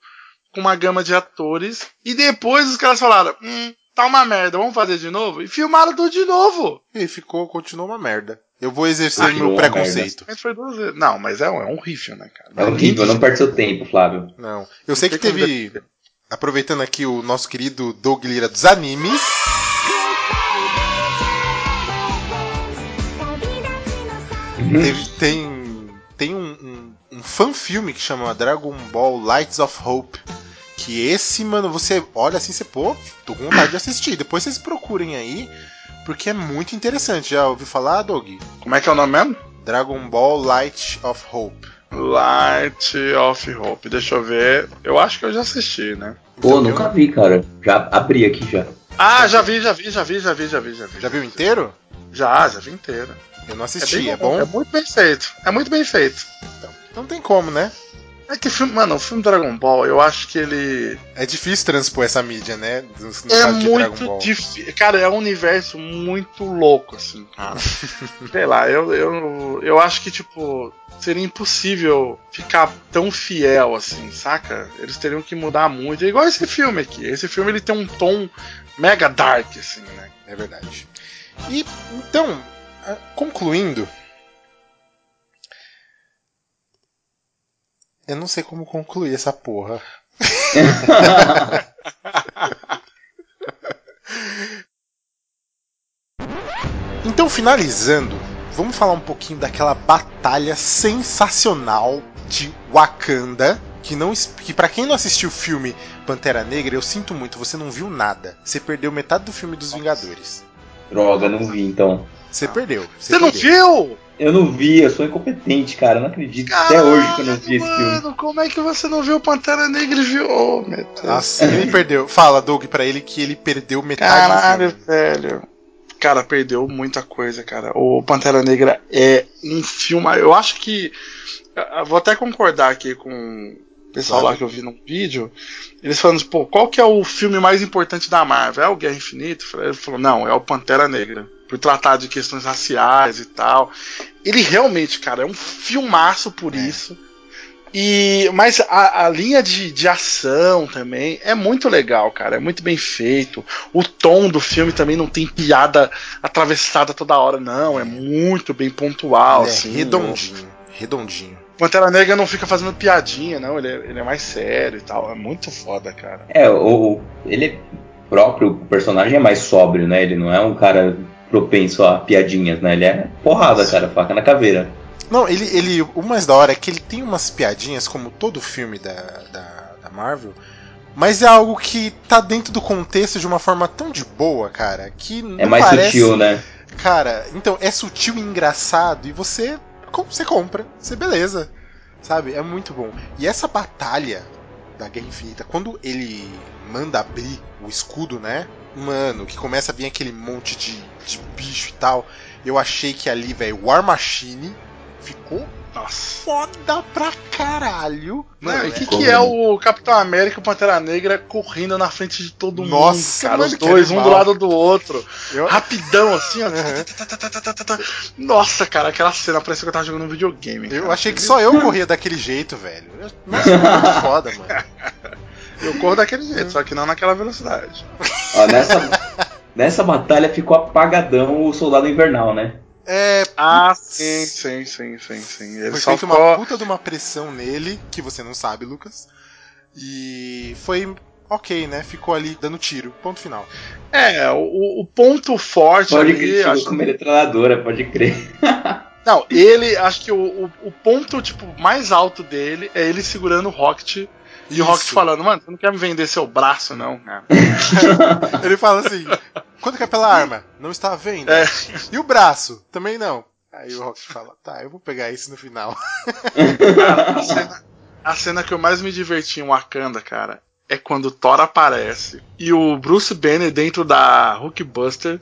com uma gama de atores e depois os caras falaram: hum, tá uma merda, vamos fazer de novo? E filmaram tudo de novo. E ficou, continuou uma merda. Eu vou exercer meu preconceito. Não, mas é um, é um rifle, né, cara? É horrível, não perde seu tempo, Flávio. Não. Eu sei que teve. Aproveitando aqui o nosso querido Doug Lira dos animes. teve, tem tem um, um, um fan-filme que chama Dragon Ball Lights of Hope que esse, mano, você olha assim, você, pô, tô com vontade de assistir. Depois vocês procurem aí, porque é muito interessante. Já ouviu falar, Doug? Como é que é o nome mesmo? Dragon Ball Light of Hope. Light of Hope. Deixa eu ver. Eu acho que eu já assisti, né? Pô, nunca vi, cara. Já abri aqui já. Ah, já vi, já vi, já vi, já vi, já vi, já vi. Já viu inteiro? Já, já vi inteiro. Eu não assisti, é, bom, é bom? É muito bem feito. É muito bem feito. Então, não tem como, né? É que filme, mano, o filme Dragon Ball, eu acho que ele. É difícil transpor essa mídia, né? É muito difícil. Cara, é um universo muito louco, assim, cara. Sei lá, eu, eu, eu acho que, tipo, seria impossível ficar tão fiel, assim, saca? Eles teriam que mudar muito. É igual esse filme aqui. Esse filme ele tem um tom mega dark, assim, né? É verdade. E então, ah, concluindo. Eu não sei como concluir essa porra. então, finalizando, vamos falar um pouquinho daquela batalha sensacional de Wakanda. Que, não, que para quem não assistiu o filme Pantera Negra, eu sinto muito, você não viu nada. Você perdeu metade do filme dos Vingadores. Droga, não vi então. Você perdeu. Você, não viu? Eu não vi, eu sou incompetente, cara. Eu não acredito Caralho, até hoje que eu não vi esse filme. Mano, como é que você não viu Pantera Negra e viu? Oh, meu Deus. Nossa, ele perdeu. Fala, Doug, pra ele que ele perdeu metade Caralho, do filme. velho. Cara, perdeu muita coisa, cara. O Pantera Negra é um filme. Eu acho que. Eu vou até concordar aqui com o pessoal lá que eu vi num vídeo. Eles falando, pô, qual que é o filme mais importante da Marvel? É o Guerra Infinita? Ele falou, não, é o Pantera Negra por tratar de questões raciais e tal. Ele realmente, cara, é um filmaço por é. isso. E, mas a, a linha de, de, ação também é muito legal, cara. É muito bem feito. O tom do filme também não tem piada atravessada toda hora, não. É muito bem pontual. É assim, redondinho. Redondinho. Pantera Negra não fica fazendo piadinha, não. Ele é, ele é mais sério e tal. É muito foda, cara. É, o, ele próprio o personagem é mais sóbrio, né? Ele não é um cara propenso a piadinhas, né? Ele é porrada, cara, faca na caveira. Não, ele, ele. O mais da hora é que ele tem umas piadinhas, como todo filme da, da, da Marvel, mas é algo que tá dentro do contexto de uma forma tão de boa, cara, que É mais parece... sutil, né? Cara, então, é sutil e engraçado, e você, você compra, você beleza, sabe? É muito bom. E essa batalha da Guerra Infinita, quando ele manda abrir o escudo, né? Mano, que começa a vir aquele monte de, de bicho e tal. Eu achei que ali, velho, War Machine ficou nossa. foda pra caralho. Mano, o que, que é o Capitão América e o Pantera Negra correndo na frente de todo mundo, Nossa, cara? Mano, os dois, um do lado do outro. Eu... Rapidão, assim, ó. Uhum. Nossa, cara, aquela cena parecia que eu tava jogando um videogame. Eu achei que só eu corria daquele jeito, velho. Nossa, muito foda, mano. Eu corro daquele jeito, só que não naquela velocidade. Ó, nessa, nessa batalha ficou apagadão o Soldado Invernal, né? É. Ah, sim, sim, sim, sim, sim. Ele foi só feita ficou... uma puta de uma pressão nele, que você não sabe, Lucas. E foi ok, né? Ficou ali dando tiro. Ponto final. É, o, o ponto forte pode ali. Crer, acho... como metralhadora, pode crer. não, ele, acho que o, o, o, ponto tipo, mais alto dele é ele segurando o Rocket e o Rocket falando, mano, você não quer me vender seu braço, não? Ele fala assim: quanto que é pela arma? Não está vendo. É. E o braço? Também não. Aí o Rocket fala: tá, eu vou pegar isso no final. Cara, a, cena, a cena que eu mais me diverti em Wakanda, cara, é quando o Thor aparece e o Bruce Banner dentro da Hulkbuster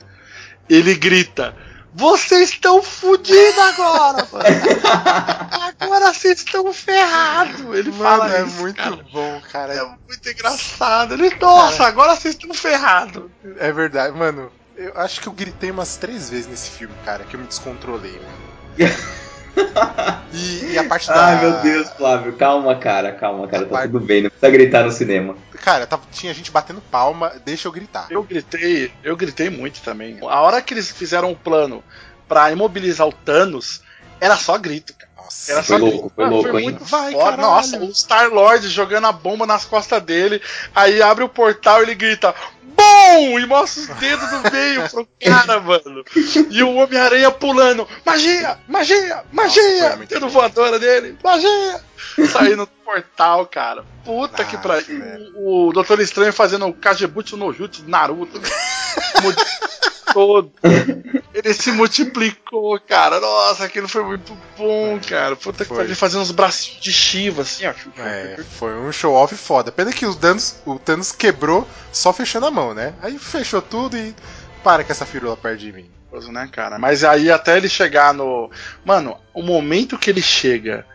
ele grita: vocês estão fodidos agora, mano. vocês estão ferrados. Ele mano, fala é isso, muito cara. bom, cara. É muito engraçado. Ele, nossa, cara, agora vocês estão ferrados. É verdade, mano. Eu acho que eu gritei umas três vezes nesse filme, cara, que eu me descontrolei, mano. e, e, a parte da. Ai, meu Deus, Flávio, calma, cara, calma, cara, a tá parte... tudo bem, não precisa gritar no cinema. Cara, tava, tinha gente batendo palma, deixa eu gritar. Eu gritei, eu gritei muito também. A hora que eles fizeram o plano para imobilizar o Thanos, era só grito, cara. Nossa, era foi só louco, foi ah, louco, foi hein? Muito Vai, foda. Nossa, o Star-Lord jogando a bomba nas costas dele, aí abre o portal e ele grita: BOM! E mostra os dedos do meio pro cara, mano. E o Homem-Aranha pulando: Magia! Magia! Magia! Nossa, dedo voadora dele: Magia! Saindo do portal, cara. Puta ah, que pra. O, o Doutor Estranho fazendo o Kagebutsu no Jutsu do Naruto. todo. Ele se multiplicou, cara. Nossa, aquilo foi muito bom, cara. Puta que pariu, fazendo uns bracinhos de Shiva, assim, ó. É, foi um show off foda. Pena que os danos, o Thanos quebrou só fechando a mão, né? Aí fechou tudo e para com essa firula perto de mim. Né, cara? Mas aí até ele chegar no. Mano, o momento que ele chega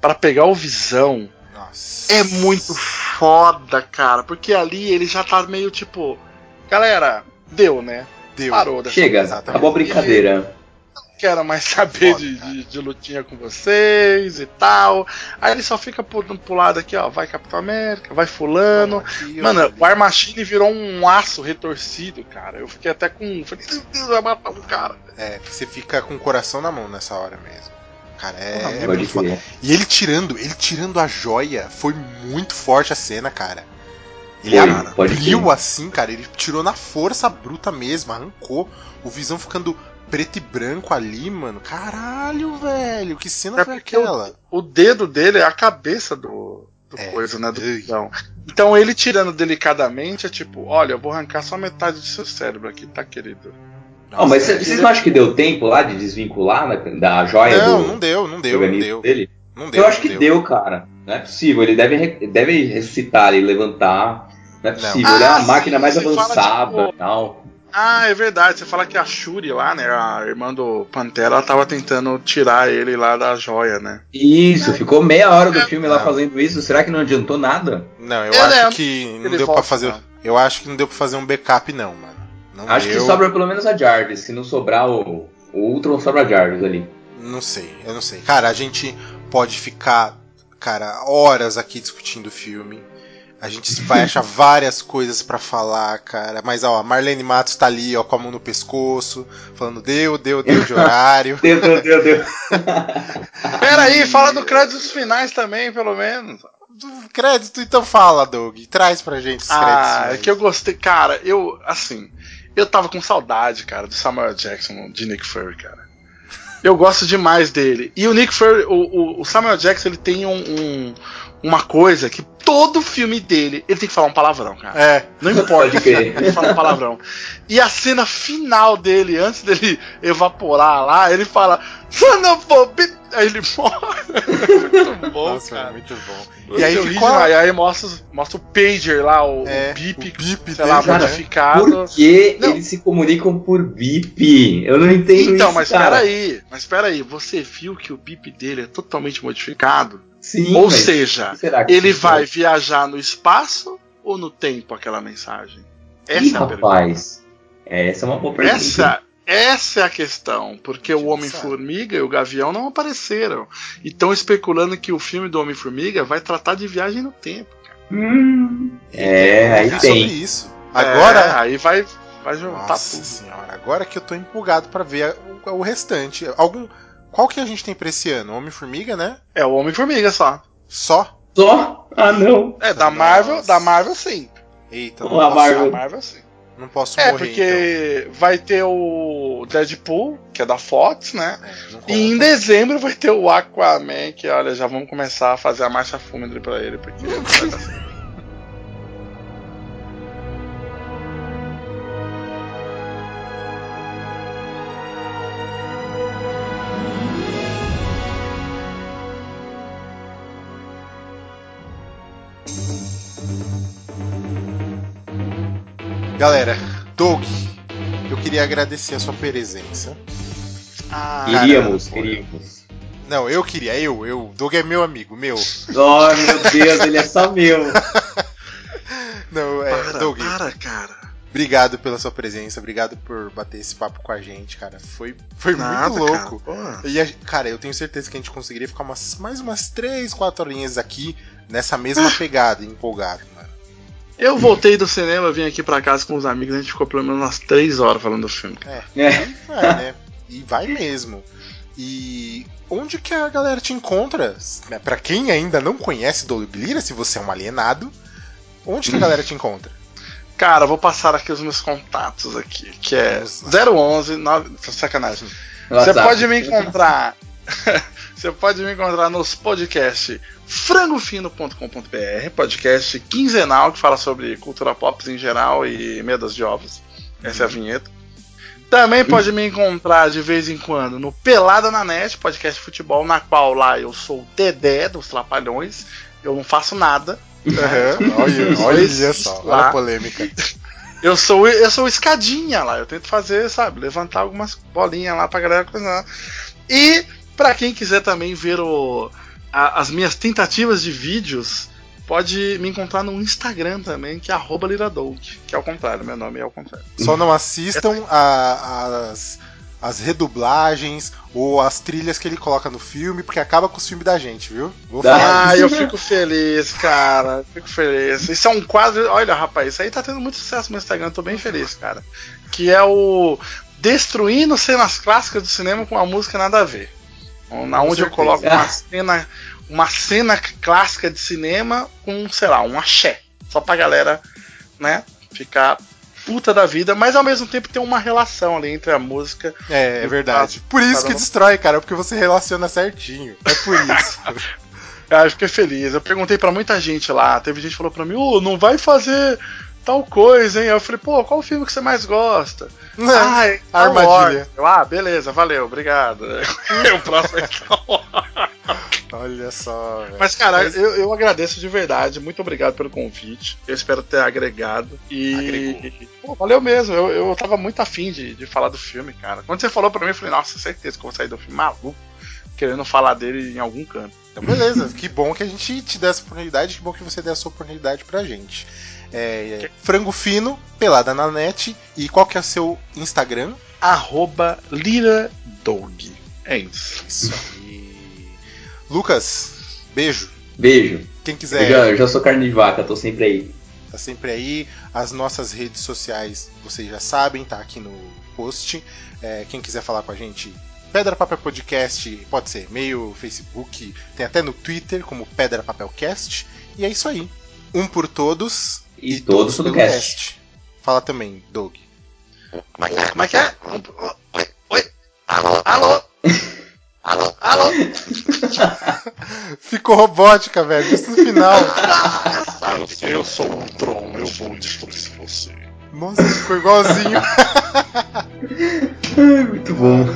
para pegar o visão. Nossa. É muito foda, cara. Porque ali ele já tá meio tipo. Galera, deu, né? Deu. Parou Chega, acabou a brincadeira. quero mais saber de, de, de, lutinha com vocês e tal. Aí ele só fica pro, pro lado aqui, ó. Vai Capitão América, vai Fulano. Aqui, Mano, o War Machine virou um aço retorcido, cara. Eu fiquei até com. Falei, meu Deus, vai matar um cara. É, você fica com o coração na mão nessa hora mesmo. Cara, é, é muito foda. E ele tirando, ele tirando a joia, foi muito forte a cena, cara. Ele Foi, abriu assim, cara, ele tirou na força bruta mesmo, arrancou. O Visão ficando preto e branco ali, mano. Caralho, velho, que cena é foi aquela? O, o, dedo dele é a cabeça do, do é, coisa, né? Do Visão. Então ele tirando delicadamente é tipo, olha, eu vou arrancar só metade do seu cérebro aqui, tá, querido? Nossa, mas vocês não acham que deu tempo lá de desvincular na, da joia não, do. Não, deu, não deu, não deu. Dele? Não deu, eu acho que deu. deu. cara. Não é possível. Ele deve, deve ressuscitar e levantar. Não é possível. Não. Ele é a ah, máquina mais avançada tipo, tal. Ah, é verdade. Você fala que a Shuri lá, né? A irmã do Pantera, ela tava tentando tirar ele lá da joia, né? Isso, é. ficou meia hora do filme lá fazendo isso. Será que não adiantou nada? Não, eu acho que não deu para fazer. Não. Eu acho que não deu para fazer um backup, não, mano. Não acho deu. que sobra pelo menos a Jarvis. Se não sobrar o, o Ultron, sobra a Jarvis ali. Não sei, eu não sei. Cara, a gente pode ficar, cara, horas aqui discutindo o filme. A gente vai achar várias coisas para falar, cara. Mas, ó, a Marlene Matos tá ali, ó, com a mão no pescoço, falando deu, deu, deu de horário. deu, deu, deu, deu. Peraí, fala do créditos finais também, pelo menos. Do crédito, então fala, Doug. Traz pra gente os ah, créditos. É que eu gostei, cara, eu, assim, eu tava com saudade, cara, do Samuel Jackson, de Nick Fury, cara. Eu gosto demais dele. E o Nick Fury, o, o Samuel Jackson, ele tem um, um uma coisa que todo filme dele ele tem que falar um palavrão, cara. É. Não importa. ele fala um palavrão. E a cena final dele, antes dele evaporar lá, ele fala: a Aí ele morre. muito bom, Nossa, cara. muito bom. E aí, ficou... aí, aí mostra, mostra o pager lá, o, é, o bip, o bip sei lá, modificado. Por que não. eles se comunicam por bip? Eu não entendo então, isso. Então, mas cara. peraí, mas peraí, você viu que o bip dele é totalmente modificado? Sim. Ou seja, ele vai viajar no espaço ou no tempo aquela mensagem? Essa Ih, é a rapaz. Essa é uma boa pergunta. Essa, essa é a questão, porque o Homem-Formiga e o Gavião não apareceram. E estão especulando que o filme do Homem-Formiga vai tratar de viagem no tempo. Hum, é, aí tem. isso. Agora. É, aí vai, vai juntar Nossa tudo. Senhora, agora que eu tô empolgado para ver o, o restante. Algum, qual que a gente tem pra esse ano? Homem-Formiga, né? É o Homem-Formiga só. Só? Só? Ah, não. É, da Marvel, da Marvel sim. Eita, não a Marvel. Da Marvel sim. Não posso é, morrer, porque então. vai ter o Deadpool, que é da Fox, né? É, e em dezembro vai ter o Aquaman, que olha, já vamos começar a fazer a marcha fúnebre pra ele, porque Galera, Doug, eu queria agradecer a sua presença. Ah, iríamos, iríamos. Não, eu queria, eu, eu. Doug é meu amigo, meu. Oh, meu Deus, ele é só meu. Não, é, para, Doug. Para, cara. Obrigado pela sua presença, obrigado por bater esse papo com a gente, cara. Foi, foi Nada, muito louco. Cara, e, a, cara, eu tenho certeza que a gente conseguiria ficar umas, mais umas 3, 4 horinhas aqui nessa mesma ah. pegada, empolgado. Eu voltei do cinema, vim aqui pra casa com os amigos, a gente ficou pelo menos umas 3 horas falando do filme. É, é. E vai, né? E vai mesmo. E onde que a galera te encontra? Né, para quem ainda não conhece Dolby Lira, se você é um alienado, onde que a galera te encontra? Cara, vou passar aqui os meus contatos aqui, que é 011 9... sacanagem. Você pode me encontrar Você pode me encontrar nos podcasts frangofino.com.br, podcast quinzenal que fala sobre cultura pop em geral e medas de ovos. Essa é a uhum. vinheta. Também pode me encontrar de vez em quando no Pelada na Net, podcast de futebol, na qual lá eu sou o Dedé dos Trapalhões. Eu não faço nada. Uhum. olha, olha só, olha a polêmica. Eu sou, eu sou escadinha lá, eu tento fazer, sabe, levantar algumas bolinhas lá pra galera cozinhar. E para quem quiser também ver o, a, as minhas tentativas de vídeos, pode me encontrar no Instagram também, que é Liradolk, que é ao contrário, meu nome é ao contrário. Só não assistam a, as, as redublagens ou as trilhas que ele coloca no filme, porque acaba com os filmes da gente, viu? Vou falar. Ah, eu fico feliz, cara. Fico feliz. Isso é um quadro. Olha, rapaz, isso aí tá tendo muito sucesso no Instagram, tô bem feliz, cara. Que é o Destruindo cenas clássicas do cinema com uma música nada a ver. Na onde eu coloco uma cena, uma cena clássica de cinema com, sei lá, um axé. Só pra galera, né, ficar puta da vida, mas ao mesmo tempo tem uma relação ali entre a música. É, é verdade. Por isso que destrói, cara, porque você relaciona certinho. É por isso. Cara, eu fiquei feliz. Eu perguntei para muita gente lá. Teve gente que falou pra mim: Ô, oh, não vai fazer tal coisa, hein? Eu falei: pô, qual o filme que você mais gosta? Não, ah, Armadilha. Eu, ah, beleza, valeu, obrigado. o próximo é Olha só. Véio. Mas, cara, Mas... Eu, eu agradeço de verdade. Muito obrigado pelo convite. Eu espero ter agregado. E. Pô, valeu mesmo. Eu, eu tava muito afim de, de falar do filme, cara. Quando você falou pra mim, eu falei, nossa, certeza que eu vou sair do filme maluco, querendo falar dele em algum canto. Então, beleza. que bom que a gente te dê essa oportunidade. Que bom que você dê essa oportunidade pra gente. É, é, frango fino, pelada na net. E qual que é o seu Instagram? Arroba Liradog. É isso. Isso aí. Lucas, beijo. Beijo. Quem quiser. Eu já, eu já sou carne de vaca, tô sempre aí. Tá sempre aí. As nossas redes sociais, vocês já sabem, tá aqui no post. É, quem quiser falar com a gente, Pedra Papel Podcast, pode ser e-mail, Facebook, tem até no Twitter como Pedra Papel Cast. E é isso aí. Um por todos e, e todos, pelo cast. cast. Fala também, Doug. Como é que é? Como é que é? Oi, oi. Alô, alô. Alô, alô! Ficou robótica, velho. Isso no final. Eu sou um Tron, eu vou destruir você. Nossa, ficou igualzinho. Muito bom.